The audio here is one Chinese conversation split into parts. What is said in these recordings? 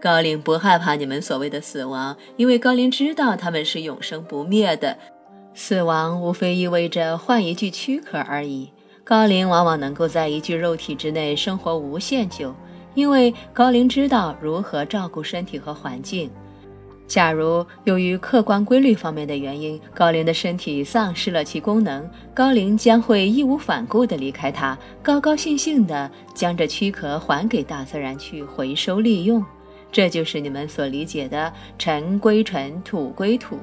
高龄不害怕你们所谓的死亡，因为高龄知道他们是永生不灭的。死亡无非意味着换一具躯壳而已。高龄往往能够在一具肉体之内生活无限久，因为高龄知道如何照顾身体和环境。假如由于客观规律方面的原因，高龄的身体丧失了其功能，高龄将会义无反顾地离开它，高高兴兴地将这躯壳还给大自然去回收利用。这就是你们所理解的“尘归尘，土归土”。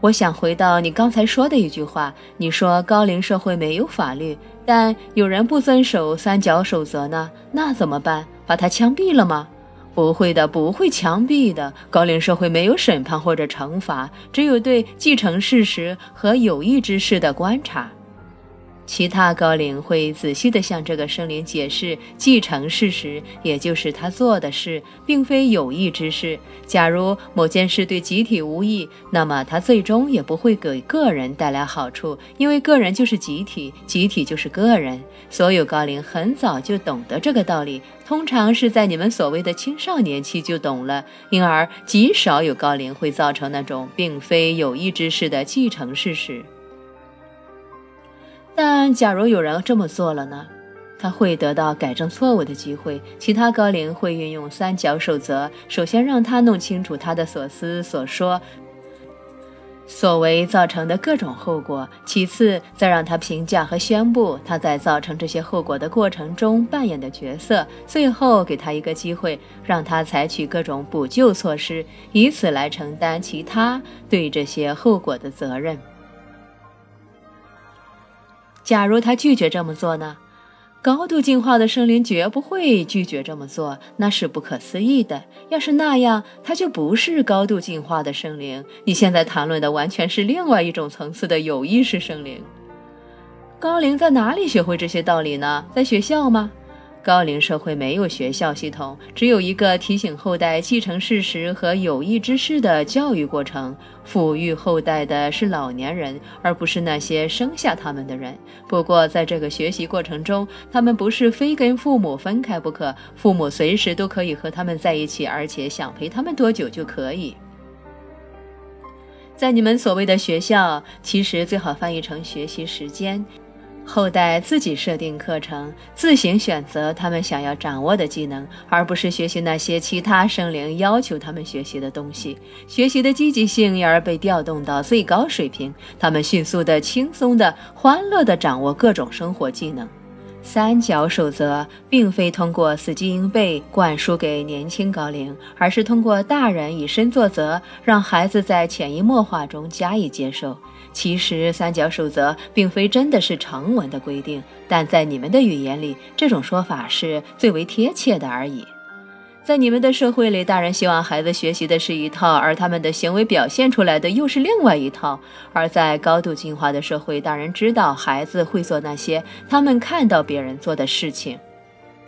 我想回到你刚才说的一句话，你说高龄社会没有法律，但有人不遵守三角守则呢？那怎么办？把他枪毙了吗？不会的，不会枪毙的。高龄社会没有审判或者惩罚，只有对继承事实和有益之事的观察。其他高龄会仔细地向这个生灵解释继承事实，也就是他做的事并非有益之事。假如某件事对集体无益，那么他最终也不会给个人带来好处，因为个人就是集体，集体就是个人。所有高龄很早就懂得这个道理，通常是在你们所谓的青少年期就懂了，因而极少有高龄会造成那种并非有益之事的继承事实。但假如有人这么做了呢？他会得到改正错误的机会。其他高龄会运用三角守则：首先让他弄清楚他的所思所说、所为造成的各种后果；其次，再让他评价和宣布他在造成这些后果的过程中扮演的角色；最后，给他一个机会，让他采取各种补救措施，以此来承担其他对这些后果的责任。假如他拒绝这么做呢？高度进化的生灵绝不会拒绝这么做，那是不可思议的。要是那样，他就不是高度进化的生灵。你现在谈论的完全是另外一种层次的有意识生灵。高龄在哪里学会这些道理呢？在学校吗？高龄社会没有学校系统，只有一个提醒后代继承事实和有益之事的教育过程。抚育后代的是老年人，而不是那些生下他们的人。不过，在这个学习过程中，他们不是非跟父母分开不可，父母随时都可以和他们在一起，而且想陪他们多久就可以。在你们所谓的学校，其实最好翻译成学习时间。后代自己设定课程，自行选择他们想要掌握的技能，而不是学习那些其他生灵要求他们学习的东西。学习的积极性因而被调动到最高水平，他们迅速的、轻松的、欢乐的掌握各种生活技能。三角守则并非通过死记硬背灌输给年轻高龄，而是通过大人以身作则，让孩子在潜移默化中加以接受。其实，三角守则并非真的是成文的规定，但在你们的语言里，这种说法是最为贴切的而已。在你们的社会里，大人希望孩子学习的是一套，而他们的行为表现出来的又是另外一套。而在高度进化的社会，大人知道孩子会做那些他们看到别人做的事情。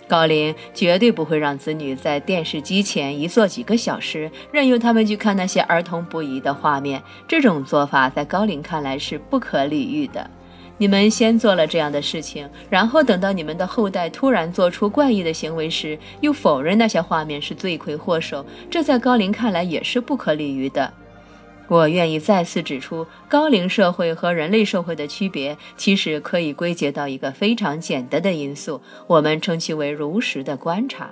高龄绝对不会让子女在电视机前一坐几个小时，任由他们去看那些儿童不宜的画面。这种做法在高龄看来是不可理喻的。你们先做了这样的事情，然后等到你们的后代突然做出怪异的行为时，又否认那些画面是罪魁祸首，这在高龄看来也是不可理喻的。我愿意再次指出，高龄社会和人类社会的区别，其实可以归结到一个非常简单的因素，我们称其为如实的观察。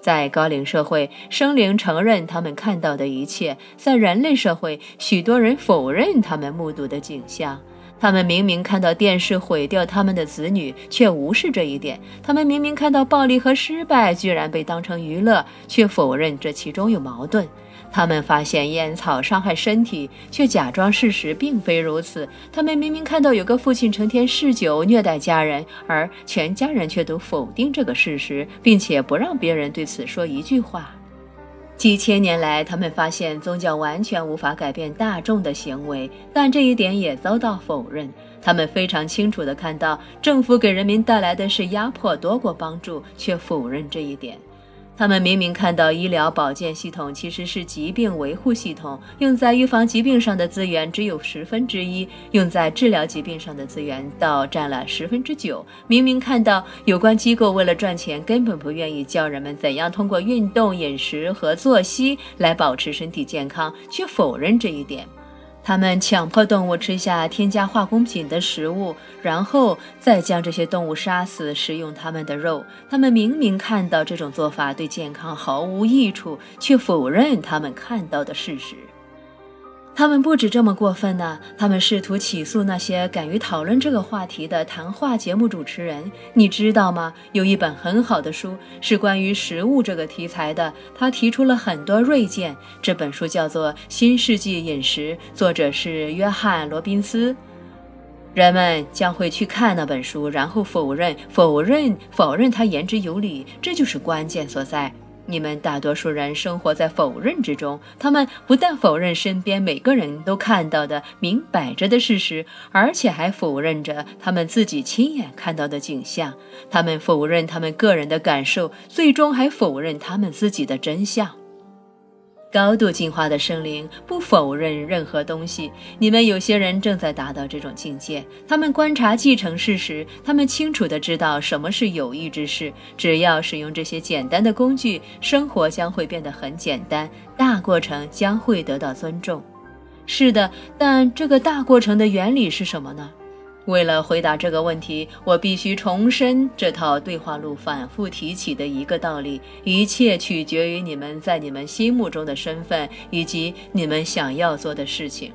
在高龄社会，生灵承认他们看到的一切；在人类社会，许多人否认他们目睹的景象。他们明明看到电视毁掉他们的子女，却无视这一点；他们明明看到暴力和失败，居然被当成娱乐，却否认这其中有矛盾。他们发现烟草伤害身体，却假装事实并非如此。他们明明看到有个父亲成天嗜酒虐待家人，而全家人却都否定这个事实，并且不让别人对此说一句话。几千年来，他们发现宗教完全无法改变大众的行为，但这一点也遭到否认。他们非常清楚地看到，政府给人民带来的是压迫多过帮助，却否认这一点。他们明明看到医疗保健系统其实是疾病维护系统，用在预防疾病上的资源只有十分之一，用在治疗疾病上的资源倒占了十分之九。明明看到有关机构为了赚钱，根本不愿意教人们怎样通过运动、饮食和作息来保持身体健康，却否认这一点。他们强迫动物吃下添加化工品的食物，然后再将这些动物杀死，食用它们的肉。他们明明看到这种做法对健康毫无益处，却否认他们看到的事实。他们不止这么过分呢，他们试图起诉那些敢于讨论这个话题的谈话节目主持人。你知道吗？有一本很好的书是关于食物这个题材的，他提出了很多锐见。这本书叫做《新世纪饮食》，作者是约翰·罗宾斯。人们将会去看那本书，然后否认、否认、否认他言之有理。这就是关键所在。你们大多数人生活在否认之中，他们不但否认身边每个人都看到的明摆着的事实，而且还否认着他们自己亲眼看到的景象。他们否认他们个人的感受，最终还否认他们自己的真相。高度进化的生灵不否认任何东西。你们有些人正在达到这种境界。他们观察继承事实，他们清楚地知道什么是有益之事。只要使用这些简单的工具，生活将会变得很简单，大过程将会得到尊重。是的，但这个大过程的原理是什么呢？为了回答这个问题，我必须重申这套对话录反复提起的一个道理：一切取决于你们在你们心目中的身份以及你们想要做的事情。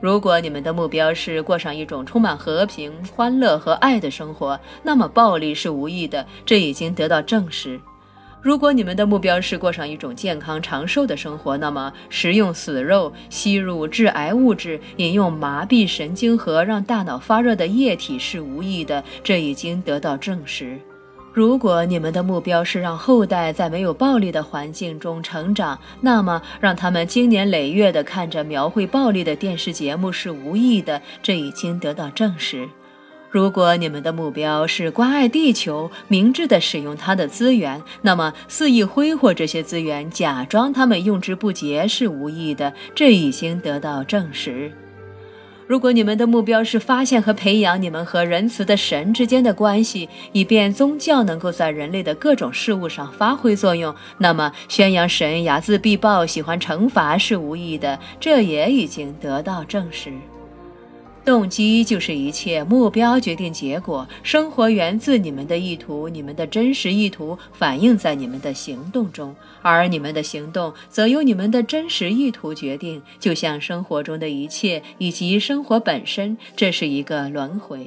如果你们的目标是过上一种充满和平、欢乐和爱的生活，那么暴力是无益的，这已经得到证实。如果你们的目标是过上一种健康长寿的生活，那么食用死肉、吸入致癌物质、饮用麻痹神经和让大脑发热的液体是无益的，这已经得到证实。如果你们的目标是让后代在没有暴力的环境中成长，那么让他们经年累月地看着描绘暴力的电视节目是无益的，这已经得到证实。如果你们的目标是关爱地球、明智地使用它的资源，那么肆意挥霍这些资源，假装他们用之不竭是无益的，这已经得到证实。如果你们的目标是发现和培养你们和仁慈的神之间的关系，以便宗教能够在人类的各种事物上发挥作用，那么宣扬神睚眦必报、喜欢惩罚是无益的，这也已经得到证实。动机就是一切，目标决定结果。生活源自你们的意图，你们的真实意图反映在你们的行动中，而你们的行动则由你们的真实意图决定。就像生活中的一切以及生活本身，这是一个轮回。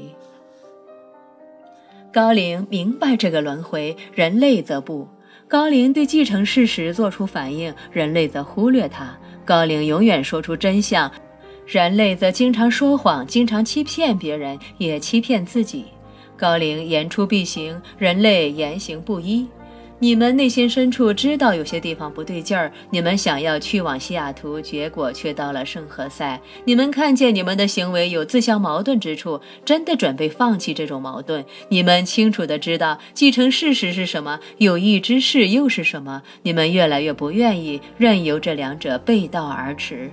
高龄明白这个轮回，人类则不。高龄对继承事实做出反应，人类则忽略它。高龄永远说出真相。人类则经常说谎，经常欺骗别人，也欺骗自己。高龄言出必行，人类言行不一。你们内心深处知道有些地方不对劲儿，你们想要去往西雅图，结果却到了圣何塞。你们看见你们的行为有自相矛盾之处，真的准备放弃这种矛盾。你们清楚的知道继承事实是什么，有益之事又是什么。你们越来越不愿意任由这两者背道而驰。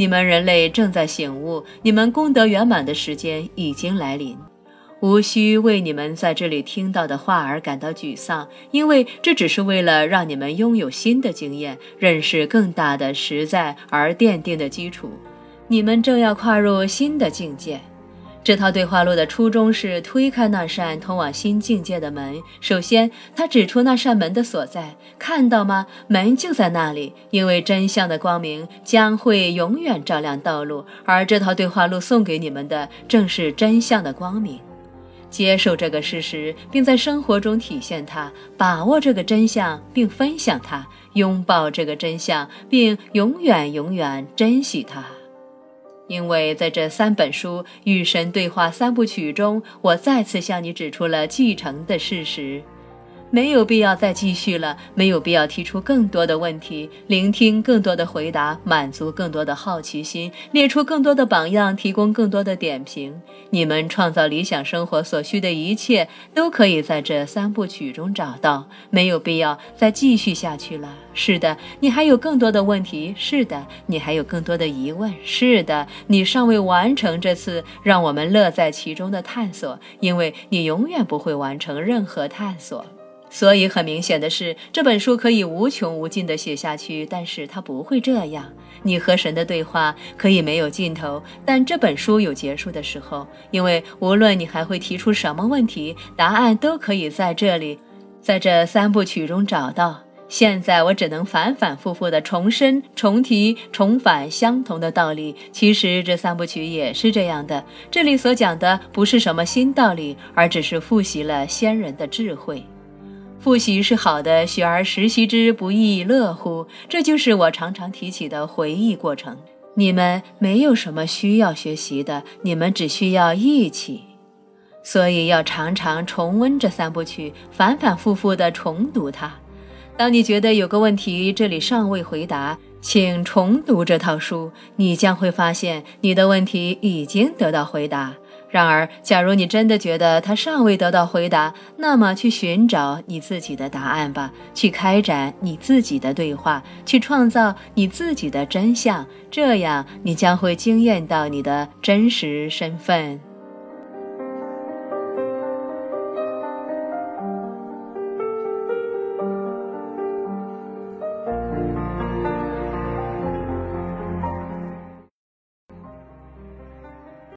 你们人类正在醒悟，你们功德圆满的时间已经来临，无需为你们在这里听到的话而感到沮丧，因为这只是为了让你们拥有新的经验，认识更大的、实在而奠定的基础。你们正要跨入新的境界。这套对话录的初衷是推开那扇通往新境界的门。首先，他指出那扇门的所在，看到吗？门就在那里，因为真相的光明将会永远照亮道路。而这套对话录送给你们的，正是真相的光明。接受这个事实，并在生活中体现它；把握这个真相，并分享它；拥抱这个真相，并永远永远珍惜它。因为在这三本书与神对话三部曲中，我再次向你指出了继承的事实。没有必要再继续了，没有必要提出更多的问题，聆听更多的回答，满足更多的好奇心，列出更多的榜样，提供更多的点评。你们创造理想生活所需的一切，都可以在这三部曲中找到。没有必要再继续下去了。是的，你还有更多的问题。是的，你还有更多的疑问。是的，你尚未完成这次让我们乐在其中的探索，因为你永远不会完成任何探索。所以，很明显的是，这本书可以无穷无尽地写下去，但是它不会这样。你和神的对话可以没有尽头，但这本书有结束的时候，因为无论你还会提出什么问题，答案都可以在这里，在这三部曲中找到。现在我只能反反复复地重申、重提、重返相同的道理。其实这三部曲也是这样的。这里所讲的不是什么新道理，而只是复习了先人的智慧。复习是好的，学而时习之，不亦乐乎？这就是我常常提起的回忆过程。你们没有什么需要学习的，你们只需要一起。所以要常常重温这三部曲，反反复复地重读它。当你觉得有个问题这里尚未回答，请重读这套书，你将会发现你的问题已经得到回答。然而，假如你真的觉得他尚未得到回答，那么去寻找你自己的答案吧，去开展你自己的对话，去创造你自己的真相。这样，你将会惊艳到你的真实身份。